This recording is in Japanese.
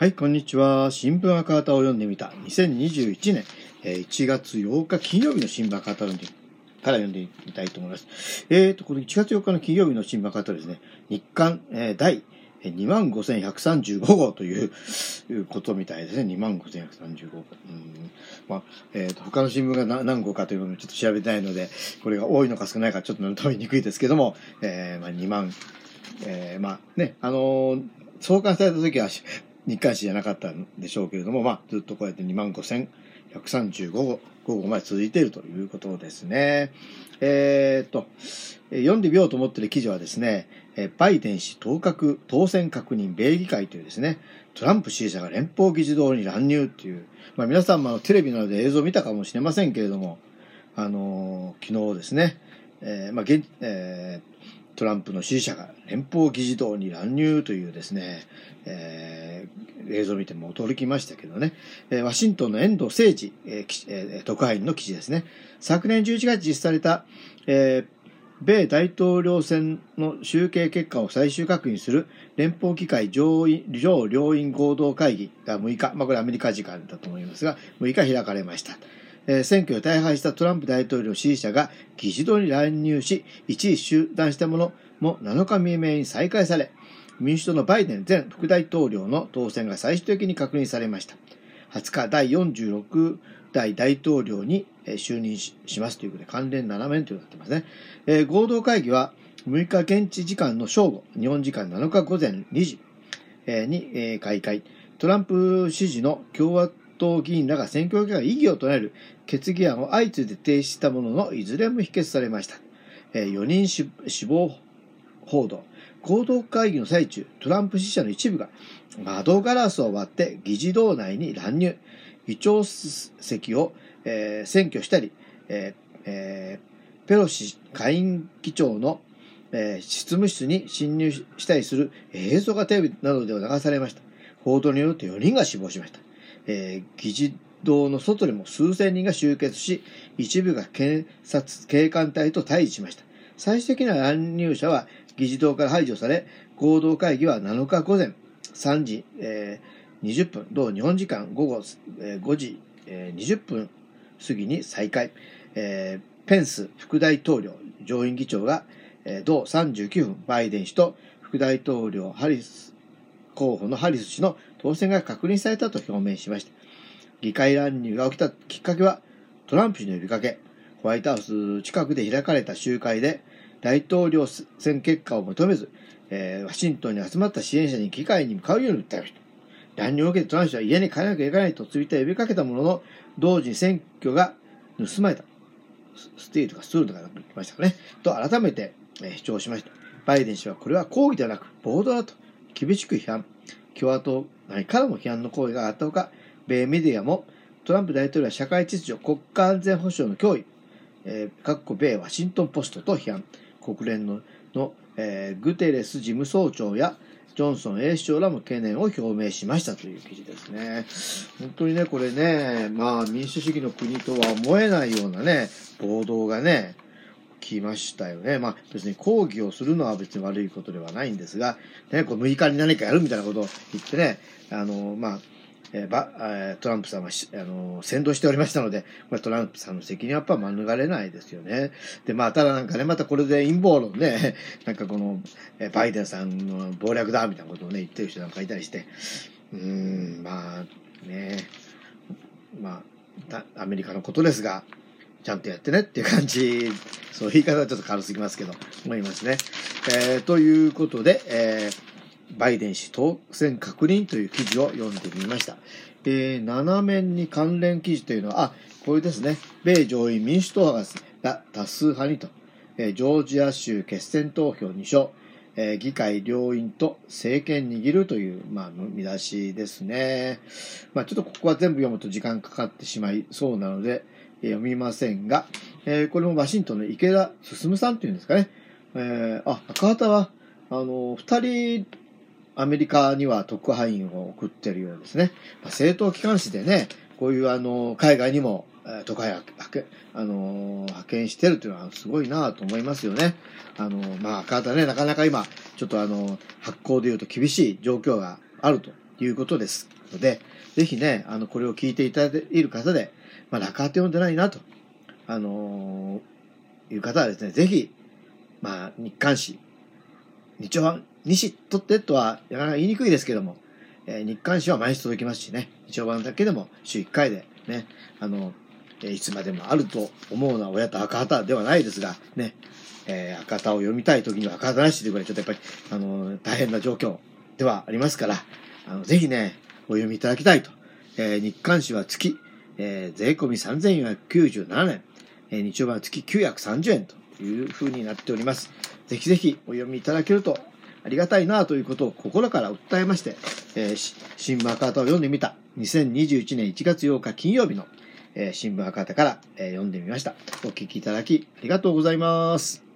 はい、こんにちは。新聞赤旗を読んでみた。2021年1月8日金曜日の新聞赤旗を読んでから読んでみたいと思います。えーと、これ1月4日の金曜日の新聞赤旗ですね。日刊、えー、第25,135号ということみたいですね。25,135号。うんまあ、えっ、ー、と、他の新聞が何号かというのをちょっと調べたいので、これが多いのか少ないかちょっと取りにくいですけども、えー、まあ、2万、えー、まあね、あのー、創刊された時は日刊誌じゃなかったんでしょうけれども、まあ、ずっとこうやって2万5135号午後まで続いているということですね。えー、っと、読んでみようと思っている記事はですね、バイデン氏当確、当選確認米議会というですね、トランプ支持者が連邦議事堂に乱入っていう、まあ皆さんもテレビなどで映像を見たかもしれませんけれども、あのー、昨日ですね、えー、まあ、えー、トランプの支持者が連邦議事堂に乱入というですね、えー、映像を見ても驚きましたけどね、えー、ワシントンの遠藤誠治、えー、特派員の記事ですね。昨年11月実施された、えー、米大統領選の集計結果を最終確認する連邦議会上上両院合同会議が6日、まあこれアメリカ時間だと思いますが、6日開かれました。選挙で大敗したトランプ大統領支持者が議事堂に乱入し、一時集団したものも7日未明に再開され、民主党のバイデン前副大統領の当選が最終的に確認されました。20日、第46代大統領に就任しますということで、関連7面というになってますね。えー、合同会議は6日現地時間の正午、日本時間7日午前2時に開会。トランプ支持の共和党議員らが選挙結果が異議を唱える決議案を相次いで提出したものの、いずれも否決されました。え4人死亡報道。合同会議の最中、トランプ支持者の一部が窓ガラスを割って議事堂内に乱入。議長席を、えー、占拠したり、えーえー、ペロシ下院議長の、えー、執務室に侵入したりする映像がテレビなどでは流されました。報道によって4人が死亡しました。えー、議事堂の外でも数千人が集結し、一部が検察、警官隊と対峙しました。最終的な乱入者は議事堂から排除され、合同会議は7日午前3時、えー、20分、同日本時間午後、えー、5時、えー、20分過ぎに再開。えー、ペンス副大統領、上院議長が、えー、同39分、バイデン氏と副大統領ハリス候補のハリス氏の当選が確認されたと表明しました。議会乱入が起きたきっかけは、トランプ氏の呼びかけ、ホワイトハウス近くで開かれた集会で、大統領選結果を求めず、えー、ワシントンに集まった支援者に議会に向かうように訴えました。乱入を受けてトランプ氏は家に帰らなきゃいけないとツイッター呼びかけたものの、同時に選挙が盗まれた。スティーとかスールとか言ってましたかね。と改めて、えー、主張しました。バイデン氏はこれは抗議ではなく暴動だと厳しく批判。共和党内からも批判の声が上がったほか、米メディアもトランプ大統領は社会秩序、国家安全保障の脅威、えー、各米ワシントンポストと批判。国連のの、えー、グテレス事務総長やジョンソン衛首相らも懸念を表明しましたという記事ですね。本当にね、これね、まあ民主主義の国とは思えないようなね、暴動がね、来ましたよね。まあ別に抗議をするのは別に悪いことではないんですが、ね、こう6日に何かやるみたいなことを言ってね、あの、まあ、え、ば、え、トランプさんはあの、先導しておりましたので、これトランプさんの責任はやっぱ免れないですよね。で、まあ、ただなんかね、またこれで陰謀論ね、なんかこの、え、バイデンさんの謀略だみたいなことをね、言ってる人なんかいたりして、うーん、まあ、ね、まあ、アメリカのことですが、ちゃんとやってねっていう感じ、そう言い方はちょっと軽すぎますけど、思いますね。えー、ということで、えーバイデン氏当選確認という記事を読んでみました。えー、7面に関連記事というのは、あ、これですね。米上院民主党派が多数派にと、えー、ジョージア州決選投票2勝、えー、議会両院と政権握るという、まあ、見出しですね。まあ、ちょっとここは全部読むと時間かかってしまいそうなので、読みませんが、えー、これもワシントンの池田進さんというんですかね。えー、あ、赤旗は、あの、二人アメリカには特派員を送ってるようですね。まあ、政党機関紙でね、こういうあの、海外にも、え特派員あの派遣してるっていうのはすごいなと思いますよね。あの、まあ、赤旗ね、なかなか今、ちょっとあの、発行で言うと厳しい状況があるということですので、ぜひね、あの、これを聞いていただいている方で、まあ、中当て読んでないなと、あのー、いう方はですね、ぜひ、まあ、日刊誌、日曜版、西とってとは、なかなか言いにくいですけども、えー、日刊誌は毎日届きますしね、日曜版だけでも週1回でね、あの、えー、いつまでもあると思うのは親と赤旗ではないですが、ね、えー、赤旗を読みたい時には赤旗なしというぐらちょっとやっぱり、あの、大変な状況ではありますから、あの、ぜひね、お読みいただきたいと。えー、日刊誌は月、えー、税込み3497円、えー、日曜版は月930円という風になっております。ぜひぜひお読みいただけるとありがたいなということを心から訴えまして、えー、新聞赤旗を読んでみた2021年1月8日金曜日の、えー、新聞赤旗から、えー、読んでみました。お聞きいただきありがとうございます。